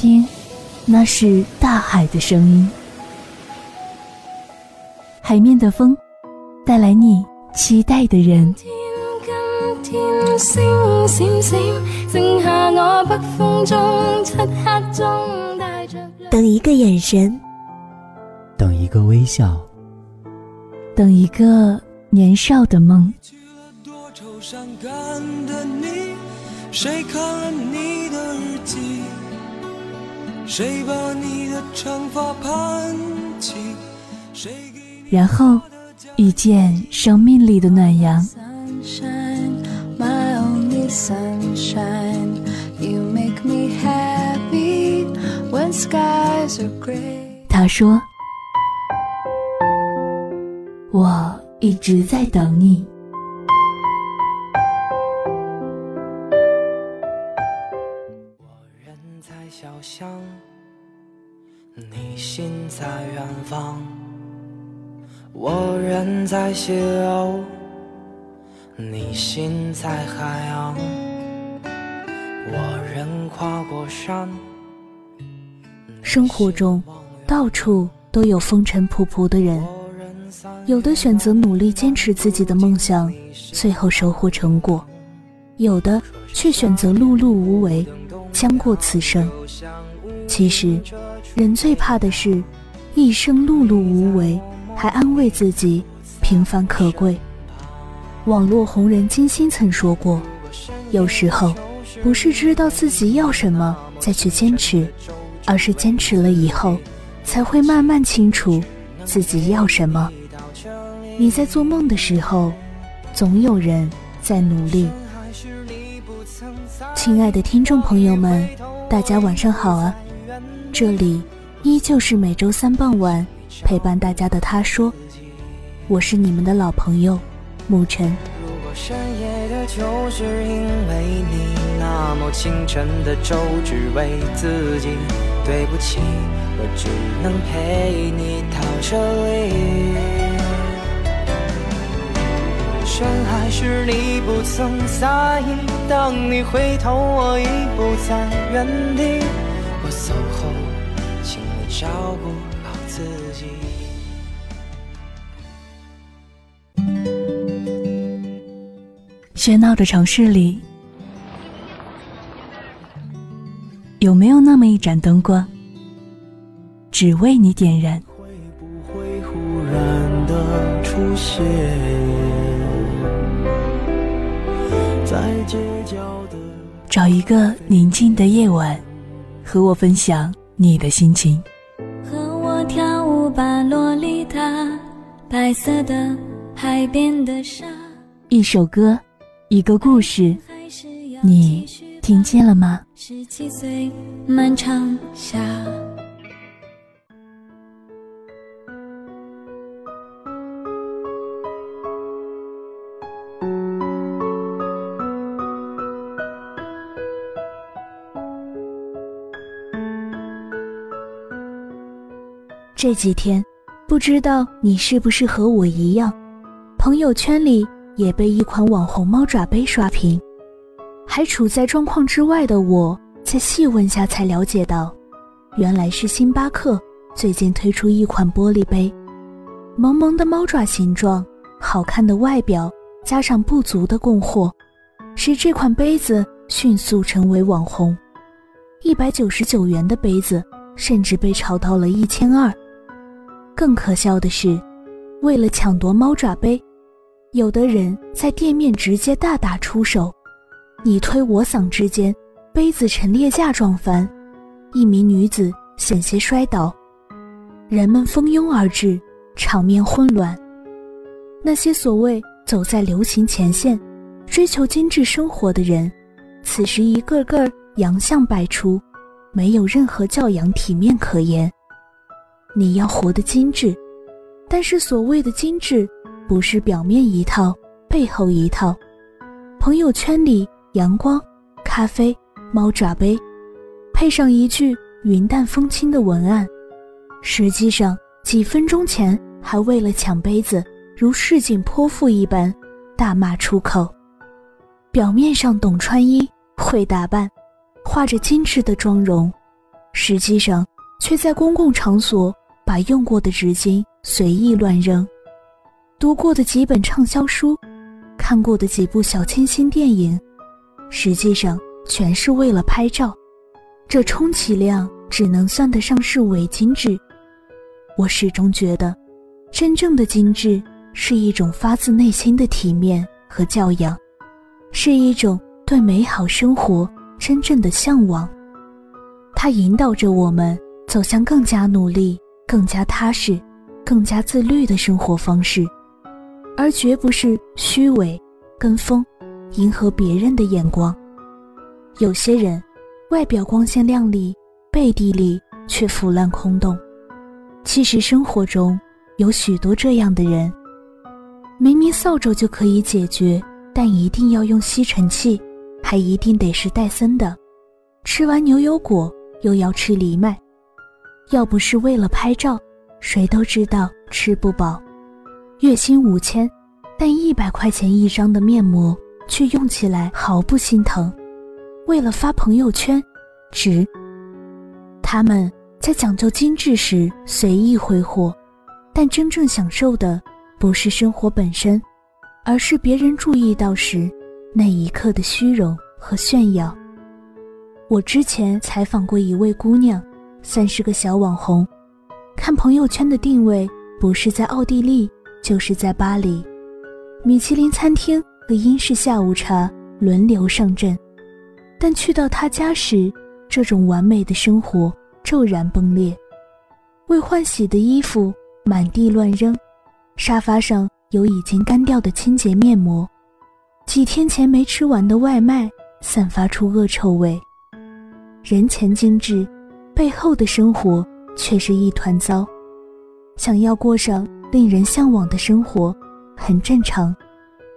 听，那是大海的声音，海面的风，带来你期待的人。等一个眼神，等一个微笑，等一个年少的梦。谁看了你的日记？谁把你的长发盘起？然后遇见生命里的暖阳。他说：“我一直在等你。”你心在远方，我人在西楼，你心在海洋，我人跨过山。生活中，到处都有风尘仆仆的人，有的选择努力坚持自己的梦想，最后收获成果；有的却选择碌碌无为，将过此生。其实。人最怕的是，一生碌碌无为，还安慰自己平凡可贵。网络红人金星曾说过：“有时候，不是知道自己要什么再去坚持，而是坚持了以后，才会慢慢清楚自己要什么。”你在做梦的时候，总有人在努力。亲爱的听众朋友们，大家晚上好啊！这里依旧是每周三傍晚陪伴大家的他说，我是你们的老朋友沐晨。如果深夜的就是因为你，那么清晨的粥只为自己。对不起，我只能陪你到这里。深海时你不曾在意，当你回头，我已不在原地。喧闹的城市里，有没有那么一盏灯光，只为你点燃？会不会忽然的出现在街角的？找一个宁静的夜晚，和我分享你的心情。把洛丽塔，白色的海边的沙。一首歌，一个故事，你听见了吗？十七岁，漫长夏。这几天，不知道你是不是和我一样，朋友圈里也被一款网红猫爪杯刷屏。还处在状况之外的我，在细问下才了解到，原来是星巴克最近推出一款玻璃杯，萌萌的猫爪形状，好看的外表，加上不足的供货，使这款杯子迅速成为网红。一百九十九元的杯子，甚至被炒到了一千二。更可笑的是，为了抢夺猫爪杯，有的人在店面直接大打出手，你推我搡之间，杯子陈列架撞翻，一名女子险些摔倒，人们蜂拥而至，场面混乱。那些所谓走在流行前线、追求精致生活的人，此时一个个洋相百出，没有任何教养体面可言。你要活得精致，但是所谓的精致，不是表面一套，背后一套。朋友圈里阳光、咖啡、猫爪杯，配上一句云淡风轻的文案，实际上几分钟前还为了抢杯子如市井泼妇一般大骂出口。表面上懂穿衣、会打扮，画着精致的妆容，实际上却在公共场所把用过的纸巾随意乱扔，读过的几本畅销书，看过的几部小清新电影，实际上全是为了拍照。这充其量只能算得上是伪精致。我始终觉得，真正的精致是一种发自内心的体面和教养，是一种对美好生活真正的向往。它引导着我们走向更加努力、更加踏实、更加自律的生活方式，而绝不是虚伪、跟风、迎合别人的眼光。有些人。外表光鲜亮丽，背地里却腐烂空洞。其实生活中有许多这样的人，明明扫帚就可以解决，但一定要用吸尘器，还一定得是戴森的。吃完牛油果又要吃藜麦，要不是为了拍照，谁都知道吃不饱。月薪五千，但一百块钱一张的面膜却用起来毫不心疼。为了发朋友圈，值。他们在讲究精致时随意挥霍，但真正享受的不是生活本身，而是别人注意到时那一刻的虚荣和炫耀。我之前采访过一位姑娘，算是个小网红，看朋友圈的定位不是在奥地利，就是在巴黎，米其林餐厅和英式下午茶轮流上阵。但去到他家时，这种完美的生活骤然崩裂。未换洗的衣服满地乱扔，沙发上有已经干掉的清洁面膜，几天前没吃完的外卖散发出恶臭味。人前精致，背后的生活却是一团糟。想要过上令人向往的生活，很正常，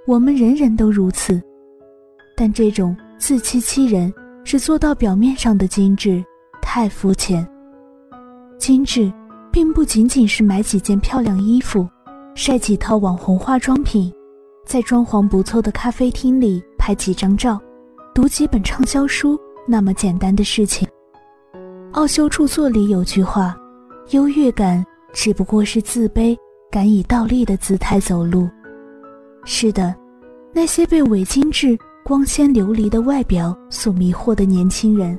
我们人人都如此。但这种。自欺欺人，只做到表面上的精致，太肤浅。精致，并不仅仅是买几件漂亮衣服，晒几套网红化妆品，在装潢不错的咖啡厅里拍几张照，读几本畅销书那么简单的事情。奥修著作里有句话：“优越感只不过是自卑敢以倒立的姿态走路。”是的，那些被伪精致。光鲜流离的外表所迷惑的年轻人，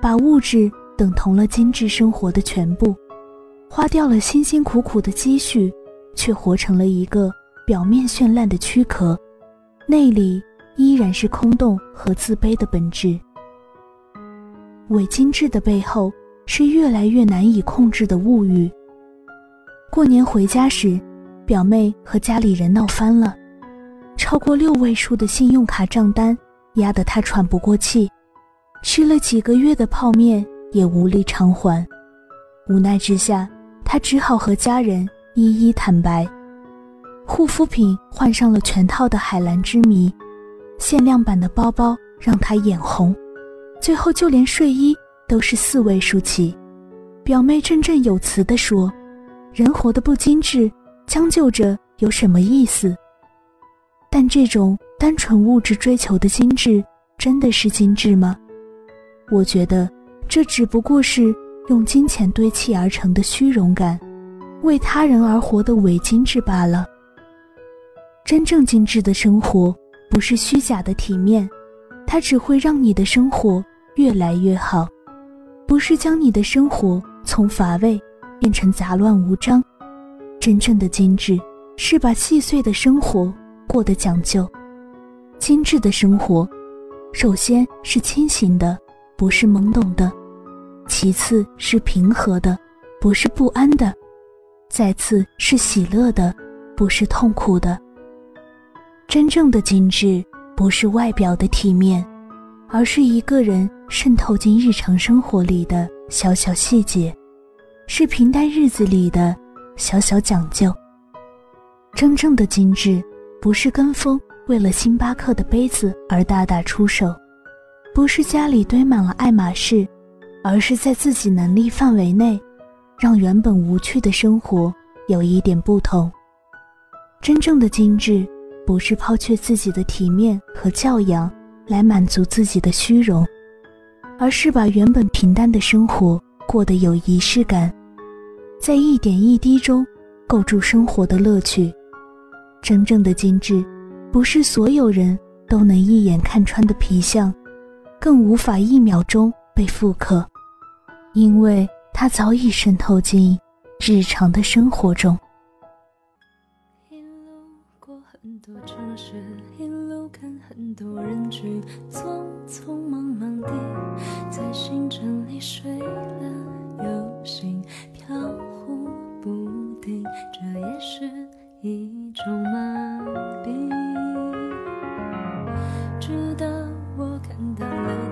把物质等同了精致生活的全部，花掉了辛辛苦苦的积蓄，却活成了一个表面绚烂的躯壳，内里依然是空洞和自卑的本质。伪精致的背后，是越来越难以控制的物欲。过年回家时，表妹和家里人闹翻了。超过六位数的信用卡账单压得他喘不过气，吃了几个月的泡面也无力偿还，无奈之下，他只好和家人一一坦白。护肤品换上了全套的海蓝之谜，限量版的包包让他眼红，最后就连睡衣都是四位数起。表妹振振有词地说：“人活得不精致，将就着有什么意思？”但这种单纯物质追求的精致，真的是精致吗？我觉得，这只不过是用金钱堆砌而成的虚荣感，为他人而活的伪精致罢了。真正精致的生活，不是虚假的体面，它只会让你的生活越来越好，不是将你的生活从乏味变成杂乱无章。真正的精致，是把细碎的生活。过得讲究、精致的生活，首先是清醒的，不是懵懂的；其次是平和的，不是不安的；再次是喜乐的，不是痛苦的。真正的精致，不是外表的体面，而是一个人渗透进日常生活里的小小细节，是平淡日子里的小小讲究。真正的精致。不是跟风，为了星巴克的杯子而大打出手；不是家里堆满了爱马仕，而是在自己能力范围内，让原本无趣的生活有一点不同。真正的精致，不是抛却自己的体面和教养来满足自己的虚荣，而是把原本平淡的生活过得有仪式感，在一点一滴中构筑生活的乐趣。真正的精致，不是所有人都能一眼看穿的皮相，更无法一秒钟被复刻，因为它早已渗透进日常的生活中。路过很多城市，多人群，匆匆忙忙地在星辰里睡了又醒，飘忽不定，这也是一。种麻痹，直到我看到了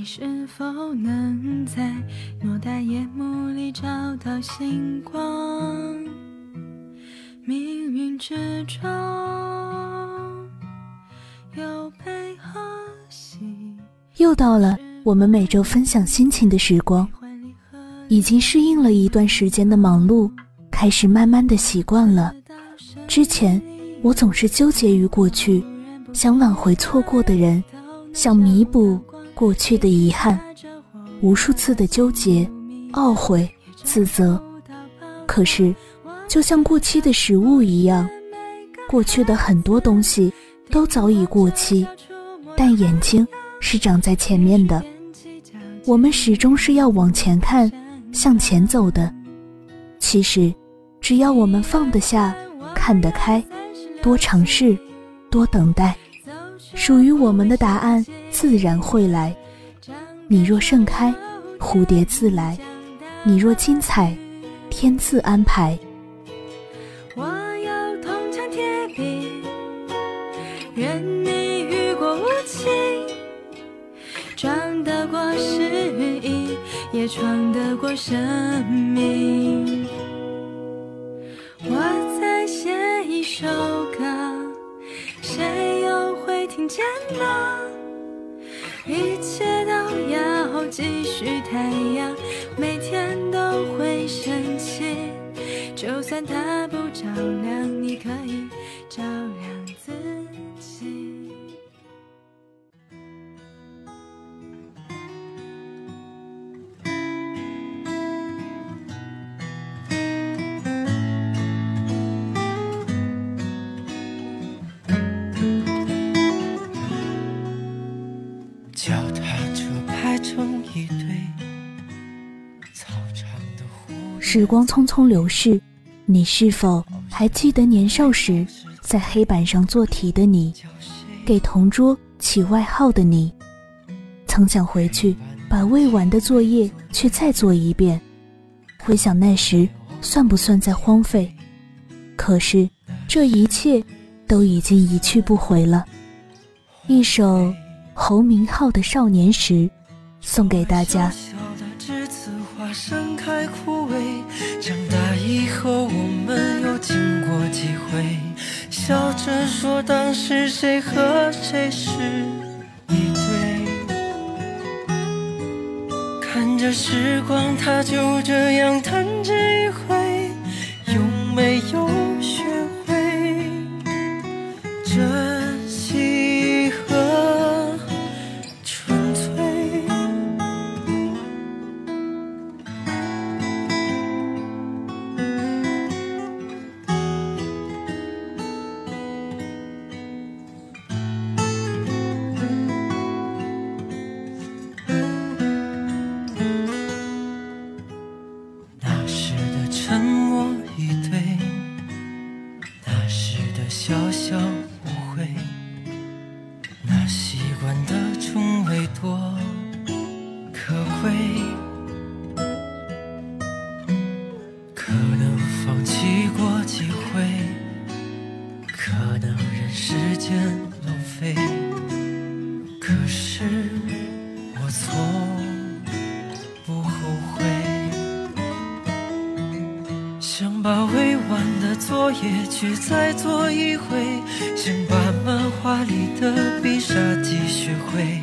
你是否能在偌大夜幕里找到星光？命运之中有悲和喜。又到了我们每周分享心情的时光，已经适应了一段时间的忙碌，开始慢慢的习惯了。之前，我总是纠结于过去，想挽回错过的人，想弥补过去的遗憾，无数次的纠结、懊悔、自责。可是，就像过期的食物一样，过去的很多东西都早已过期，但眼睛是长在前面的。我们始终是要往前看，向前走的。其实，只要我们放得下。看得开，多尝试，多等待，属于我们的答案自然会来。你若盛开，蝴蝶自来；你若精彩，天自安排。我要铜墙铁壁，愿你雨过无情，撞得过失意，也闯得过生命。我在写。一首歌，谁又会听见呢？是，太阳每天都会升起，就算它不照亮，你可以照亮。时光匆匆流逝，你是否还记得年少时在黑板上做题的你，给同桌起外号的你？曾想回去把未完的作业去再做一遍，回想那时算不算在荒废？可是这一切都已经一去不回了。一首侯明昊的《少年时》送给大家。盛开枯萎，长大以后我们又经过几回，笑着说当时谁和谁是一对，看着时光它就这样弹指一挥，有没有可是我从不后悔。想把未完的作业去再做一回，想把漫画里的必杀技学会，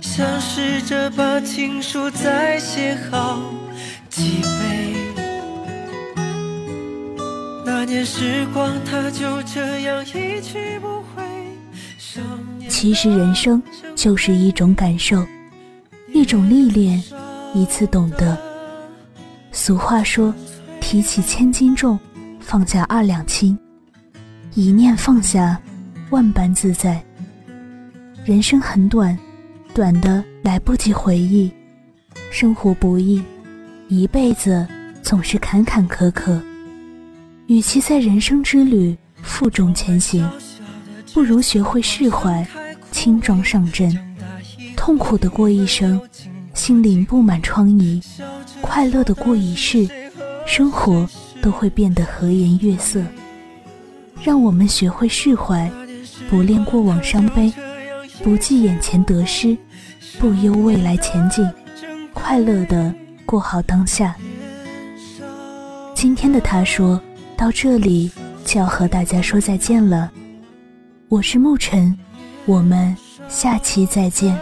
想试着把情书再写好几倍。那年时光，它就这样一去不回。其实人生就是一种感受，一种历练，一次懂得。俗话说：“提起千斤重，放下二两轻。”一念放下，万般自在。人生很短，短的来不及回忆。生活不易，一辈子总是坎坎坷坷。与其在人生之旅负重前行，不如学会释怀，轻装上阵。痛苦的过一生，心灵布满疮痍；快乐的过一世，生活都会变得和颜悦色。让我们学会释怀，不恋过往伤悲，不计眼前得失，不忧未来前景，快乐的过好当下。今天的他说。到这里就要和大家说再见了，我是沐晨，我们下期再见。